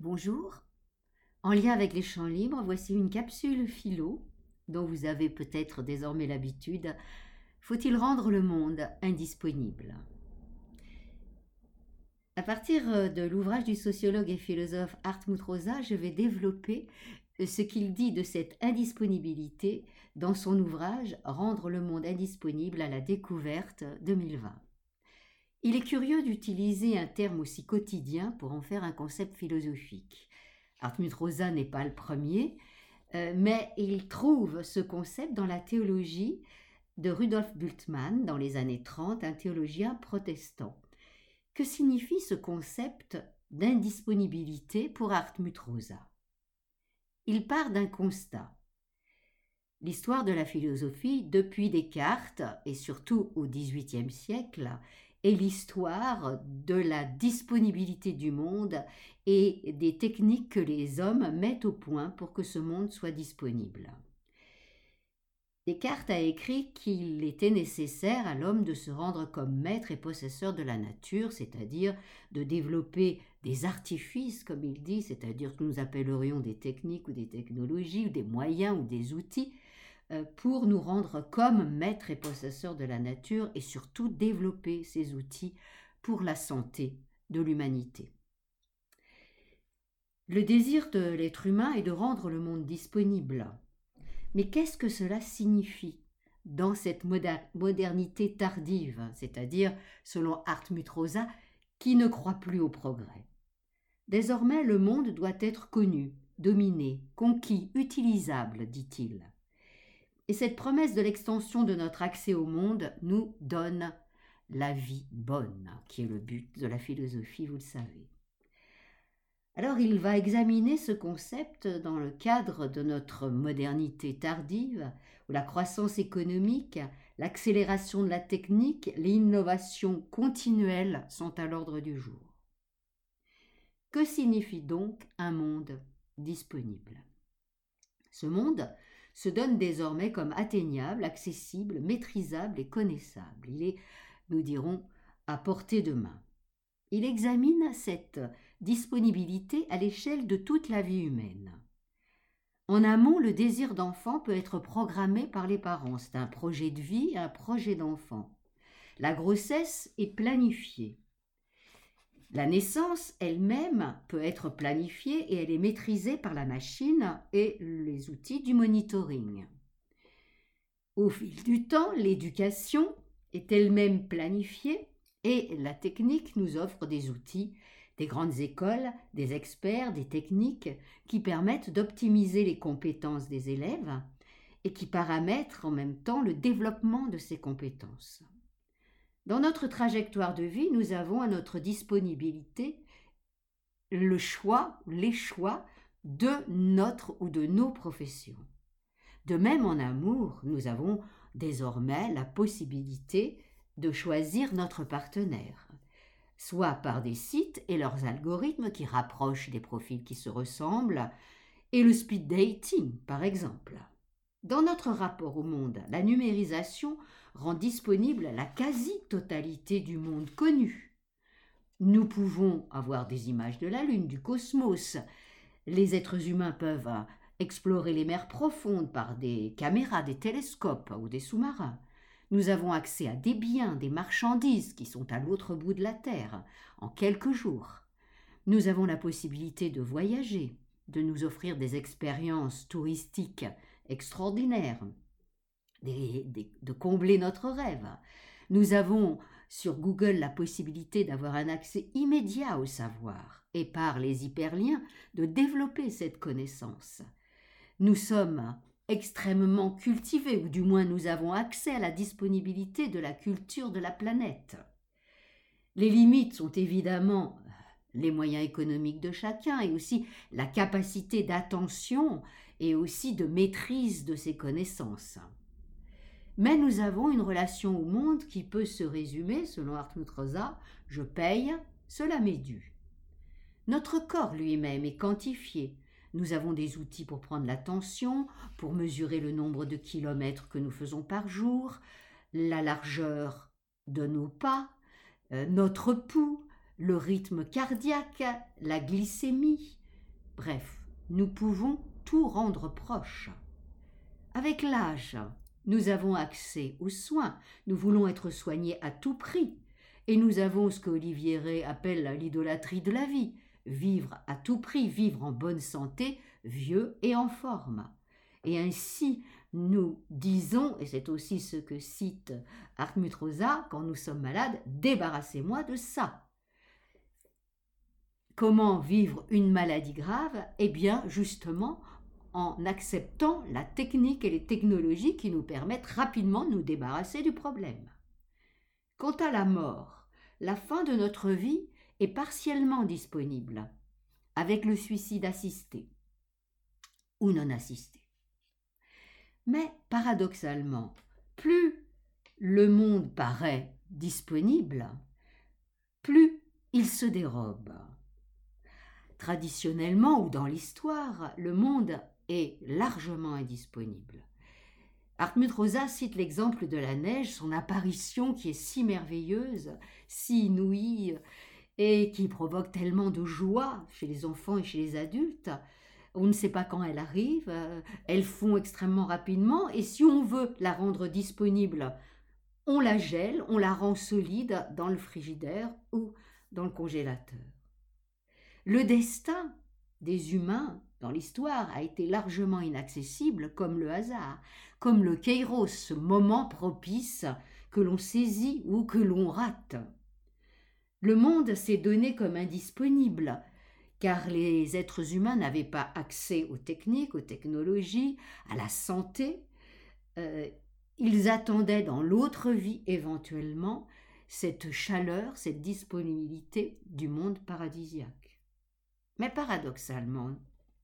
Bonjour. En lien avec les champs libres, voici une capsule philo dont vous avez peut-être désormais l'habitude. Faut-il rendre le monde indisponible? À partir de l'ouvrage du sociologue et philosophe Hartmut Rosa, je vais développer ce qu'il dit de cette indisponibilité dans son ouvrage Rendre le monde indisponible à la découverte 2020. Il est curieux d'utiliser un terme aussi quotidien pour en faire un concept philosophique. Hartmut Rosa n'est pas le premier, euh, mais il trouve ce concept dans la théologie de Rudolf Bultmann dans les années 30, un théologien protestant. Que signifie ce concept d'indisponibilité pour Hartmut Rosa? Il part d'un constat. L'histoire de la philosophie, depuis Descartes et surtout au XVIIIe siècle, est l'histoire de la disponibilité du monde et des techniques que les hommes mettent au point pour que ce monde soit disponible. Descartes a écrit qu'il était nécessaire à l'homme de se rendre comme maître et possesseur de la nature, c'est-à-dire de développer des artifices, comme il dit, c'est-à-dire ce que nous appellerions des techniques ou des technologies ou des moyens ou des outils pour nous rendre comme maîtres et possesseurs de la nature et surtout développer ces outils pour la santé de l'humanité. Le désir de l'être humain est de rendre le monde disponible. Mais qu'est-ce que cela signifie dans cette modernité tardive, c'est-à-dire, selon Hartmut Rosa, qui ne croit plus au progrès? Désormais, le monde doit être connu, dominé, conquis, utilisable, dit-il. Et cette promesse de l'extension de notre accès au monde nous donne la vie bonne, qui est le but de la philosophie, vous le savez. Alors il va examiner ce concept dans le cadre de notre modernité tardive, où la croissance économique, l'accélération de la technique, l'innovation continuelle sont à l'ordre du jour. Que signifie donc un monde disponible? Ce monde se donne désormais comme atteignable, accessible, maîtrisable et connaissable. Il est, nous dirons, à portée de main. Il examine cette disponibilité à l'échelle de toute la vie humaine. En amont, le désir d'enfant peut être programmé par les parents. C'est un projet de vie, un projet d'enfant. La grossesse est planifiée. La naissance elle-même peut être planifiée et elle est maîtrisée par la machine et les outils du monitoring. Au fil du temps, l'éducation est elle-même planifiée et la technique nous offre des outils, des grandes écoles, des experts, des techniques qui permettent d'optimiser les compétences des élèves et qui paramètrent en même temps le développement de ces compétences. Dans notre trajectoire de vie, nous avons à notre disponibilité le choix, les choix de notre ou de nos professions. De même en amour, nous avons désormais la possibilité de choisir notre partenaire, soit par des sites et leurs algorithmes qui rapprochent des profils qui se ressemblent, et le speed dating par exemple. Dans notre rapport au monde, la numérisation rend disponible la quasi-totalité du monde connu. Nous pouvons avoir des images de la Lune, du cosmos. Les êtres humains peuvent explorer les mers profondes par des caméras, des télescopes ou des sous-marins. Nous avons accès à des biens, des marchandises qui sont à l'autre bout de la Terre en quelques jours. Nous avons la possibilité de voyager, de nous offrir des expériences touristiques extraordinaires, de combler notre rêve. Nous avons sur Google la possibilité d'avoir un accès immédiat au savoir et par les hyperliens de développer cette connaissance. Nous sommes extrêmement cultivés, ou du moins nous avons accès à la disponibilité de la culture de la planète. Les limites sont évidemment les moyens économiques de chacun et aussi la capacité d'attention et aussi de maîtrise de ses connaissances. Mais nous avons une relation au monde qui peut se résumer, selon Hartmut Rosa, je paye, cela m'est dû. Notre corps lui-même est quantifié. Nous avons des outils pour prendre la tension, pour mesurer le nombre de kilomètres que nous faisons par jour, la largeur de nos pas, euh, notre pouls, le rythme cardiaque, la glycémie, Bref, nous pouvons tout rendre proche. Avec l'âge, nous avons accès aux soins, nous voulons être soignés à tout prix, et nous avons ce qu'Olivier Ray appelle l'idolâtrie de la vie, vivre à tout prix, vivre en bonne santé, vieux et en forme. Et ainsi, nous disons, et c'est aussi ce que cite Hartmut Rosa, quand nous sommes malades, débarrassez-moi de ça. Comment vivre une maladie grave? Eh bien, justement, en acceptant la technique et les technologies qui nous permettent rapidement de nous débarrasser du problème. Quant à la mort, la fin de notre vie est partiellement disponible, avec le suicide assisté ou non assisté. Mais paradoxalement, plus le monde paraît disponible, plus il se dérobe. Traditionnellement ou dans l'histoire, le monde est largement indisponible. Hartmut Rosa cite l'exemple de la neige, son apparition qui est si merveilleuse, si inouïe, et qui provoque tellement de joie chez les enfants et chez les adultes. On ne sait pas quand elle arrive, elle fond extrêmement rapidement, et si on veut la rendre disponible, on la gèle, on la rend solide dans le frigidaire ou dans le congélateur. Le destin des humains dans l'histoire a été largement inaccessible comme le hasard, comme le kairos, ce moment propice que l'on saisit ou que l'on rate. Le monde s'est donné comme indisponible, car les êtres humains n'avaient pas accès aux techniques, aux technologies, à la santé. Euh, ils attendaient dans l'autre vie éventuellement cette chaleur, cette disponibilité du monde paradisiaque. Mais paradoxalement,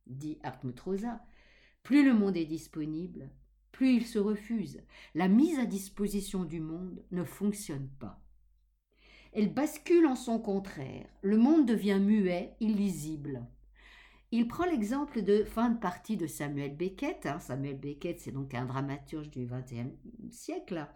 dit Hartmut Rosa, plus le monde est disponible, plus il se refuse. La mise à disposition du monde ne fonctionne pas. Elle bascule en son contraire. Le monde devient muet, illisible. Il prend l'exemple de fin de partie de Samuel Beckett. Hein. Samuel Beckett, c'est donc un dramaturge du XXe siècle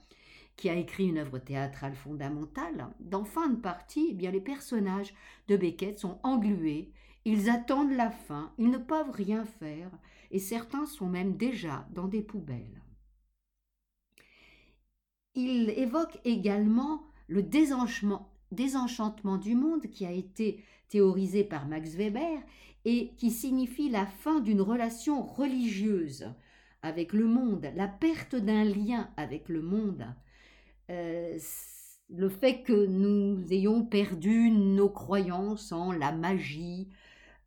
qui a écrit une œuvre théâtrale fondamentale. Dans fin de partie, eh bien, les personnages de Beckett sont englués ils attendent la fin, ils ne peuvent rien faire, et certains sont même déjà dans des poubelles. Il évoque également le désenchantement du monde qui a été théorisé par Max Weber et qui signifie la fin d'une relation religieuse avec le monde, la perte d'un lien avec le monde, euh, le fait que nous ayons perdu nos croyances en la magie,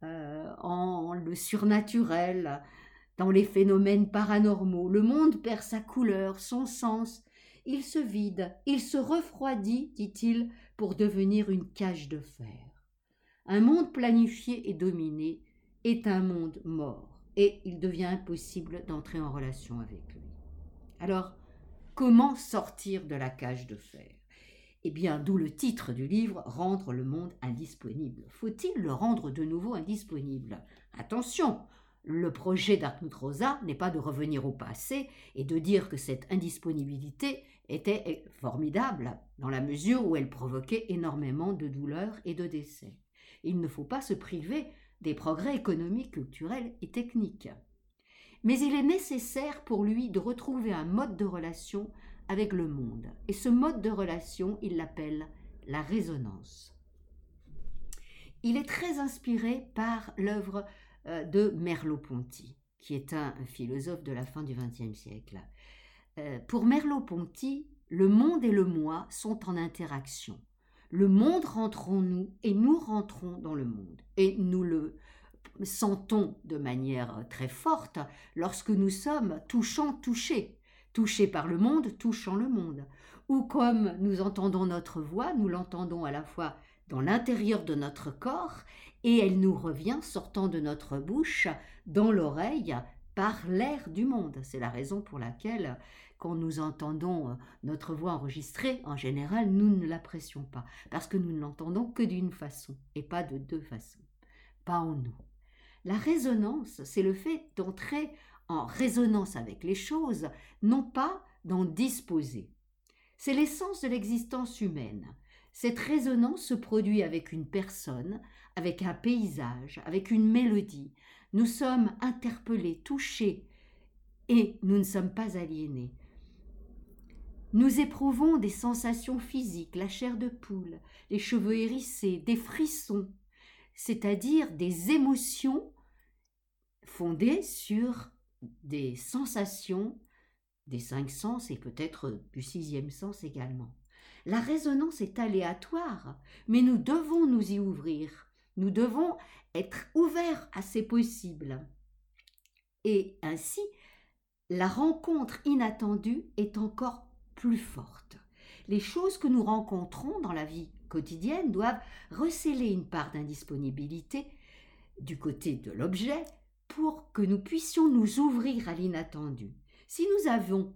euh, en le surnaturel, dans les phénomènes paranormaux. Le monde perd sa couleur, son sens. Il se vide, il se refroidit, dit-il, pour devenir une cage de fer. Un monde planifié et dominé est un monde mort, et il devient impossible d'entrer en relation avec lui. Alors, comment sortir de la cage de fer? Eh bien, d'où le titre du livre Rendre le monde indisponible. Faut-il le rendre de nouveau indisponible? Attention, le projet d'Artmut Rosa n'est pas de revenir au passé et de dire que cette indisponibilité était formidable dans la mesure où elle provoquait énormément de douleurs et de décès. Il ne faut pas se priver des progrès économiques, culturels et techniques. Mais il est nécessaire pour lui de retrouver un mode de relation avec le monde. Et ce mode de relation, il l'appelle la résonance. Il est très inspiré par l'œuvre euh, de Merleau-Ponty, qui est un, philosophe de la fin du XXe siècle. Euh, pour Merleau-Ponty, le monde et le moi sont en interaction. Le monde rentre en nous et nous rentrons dans le monde. Et nous le sentons de manière très forte lorsque nous sommes touchants touchés touché par le monde, touchant le monde. Ou comme nous entendons notre voix, nous l'entendons à la fois dans l'intérieur de notre corps et elle nous revient sortant de notre bouche dans l'oreille par l'air du monde. C'est la raison pour laquelle quand nous entendons notre voix enregistrée, en général, nous ne l'apprécions pas, parce que nous ne l'entendons que d'une façon et pas de deux façons, pas en nous. La résonance, c'est le fait d'entrer en résonance avec les choses, non pas d'en disposer. C'est l'essence de l'existence humaine. Cette résonance se produit avec une personne, avec un paysage, avec une mélodie. Nous sommes interpellés, touchés, et nous ne sommes pas aliénés. Nous éprouvons des sensations physiques, la chair de poule, les cheveux hérissés, des frissons, c'est-à-dire des émotions fondées sur des sensations des cinq sens et peut-être du sixième sens également. La résonance est aléatoire, mais nous devons nous y ouvrir. Nous devons être ouverts à ces possibles. Et ainsi, la rencontre inattendue est encore plus forte. Les choses que nous rencontrons dans la vie quotidienne doivent recéler une part d'indisponibilité du côté de l'objet pour que nous puissions nous ouvrir à l'inattendu. Si nous avons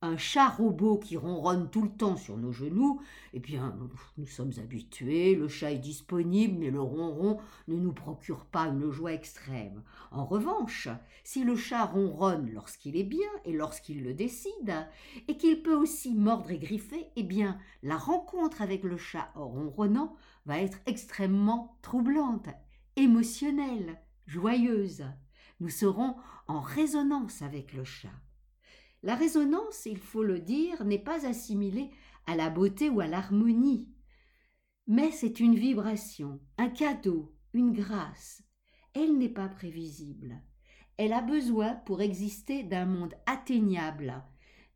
un chat robot qui ronronne tout le temps sur nos genoux, eh bien, nous sommes habitués, le chat est disponible, mais le ronron ne nous procure pas une joie extrême. En revanche, si le chat ronronne lorsqu'il est bien et lorsqu'il le décide, et qu'il peut aussi mordre et griffer, eh bien, la rencontre avec le chat ronronnant va être extrêmement troublante, émotionnelle, joyeuse. Nous serons en résonance avec le chat. La résonance, il faut le dire, n'est pas assimilée à la beauté ou à l'harmonie, mais c'est une vibration, un cadeau, une grâce. Elle n'est pas prévisible. Elle a besoin pour exister d'un monde atteignable,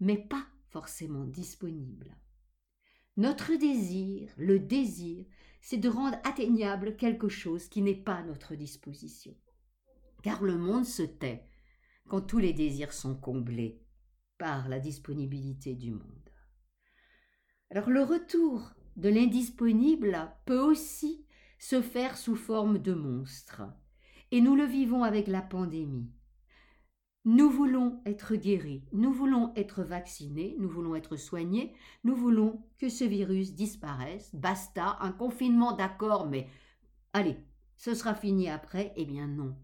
mais pas forcément disponible. Notre désir, le désir, c'est de rendre atteignable quelque chose qui n'est pas à notre disposition. Car le monde se tait quand tous les désirs sont comblés par la disponibilité du monde. Alors le retour de l'indisponible peut aussi se faire sous forme de monstre, et nous le vivons avec la pandémie. Nous voulons être guéris, nous voulons être vaccinés, nous voulons être soignés, nous voulons que ce virus disparaisse, basta, un confinement d'accord, mais allez, ce sera fini après, eh bien non.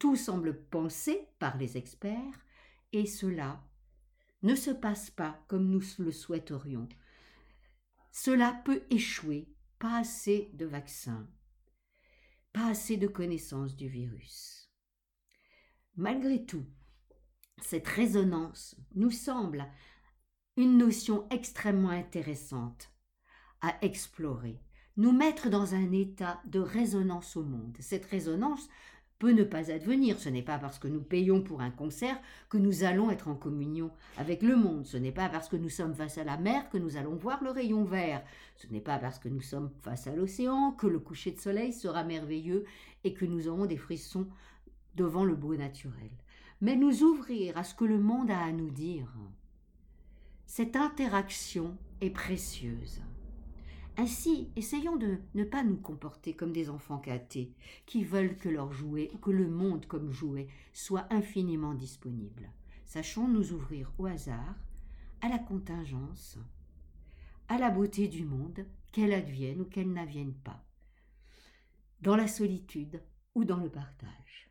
Tout semble pensé par les experts, et cela ne se passe pas comme nous le souhaiterions. Cela peut échouer, pas assez de vaccins, pas assez de connaissances du virus. Malgré tout, cette résonance nous semble une notion extrêmement intéressante à explorer, nous mettre dans un état de résonance au monde. Cette résonance peut ne pas advenir. Ce n'est pas parce que nous payons pour un concert que nous allons être en communion avec le monde. Ce n'est pas parce que nous sommes face à la mer que nous allons voir le rayon vert. Ce n'est pas parce que nous sommes face à l'océan que le coucher de soleil sera merveilleux et que nous aurons des frissons devant le beau naturel. Mais nous ouvrir à ce que le monde a à nous dire. Cette interaction est précieuse. Ainsi, essayons de ne pas nous comporter comme des enfants gâtés, qui veulent que leur jouet ou que le monde comme jouet soit infiniment disponible. Sachons nous ouvrir au hasard, à la contingence, à la beauté du monde, qu'elle advienne ou qu'elle n'advienne pas, dans la solitude ou dans le partage.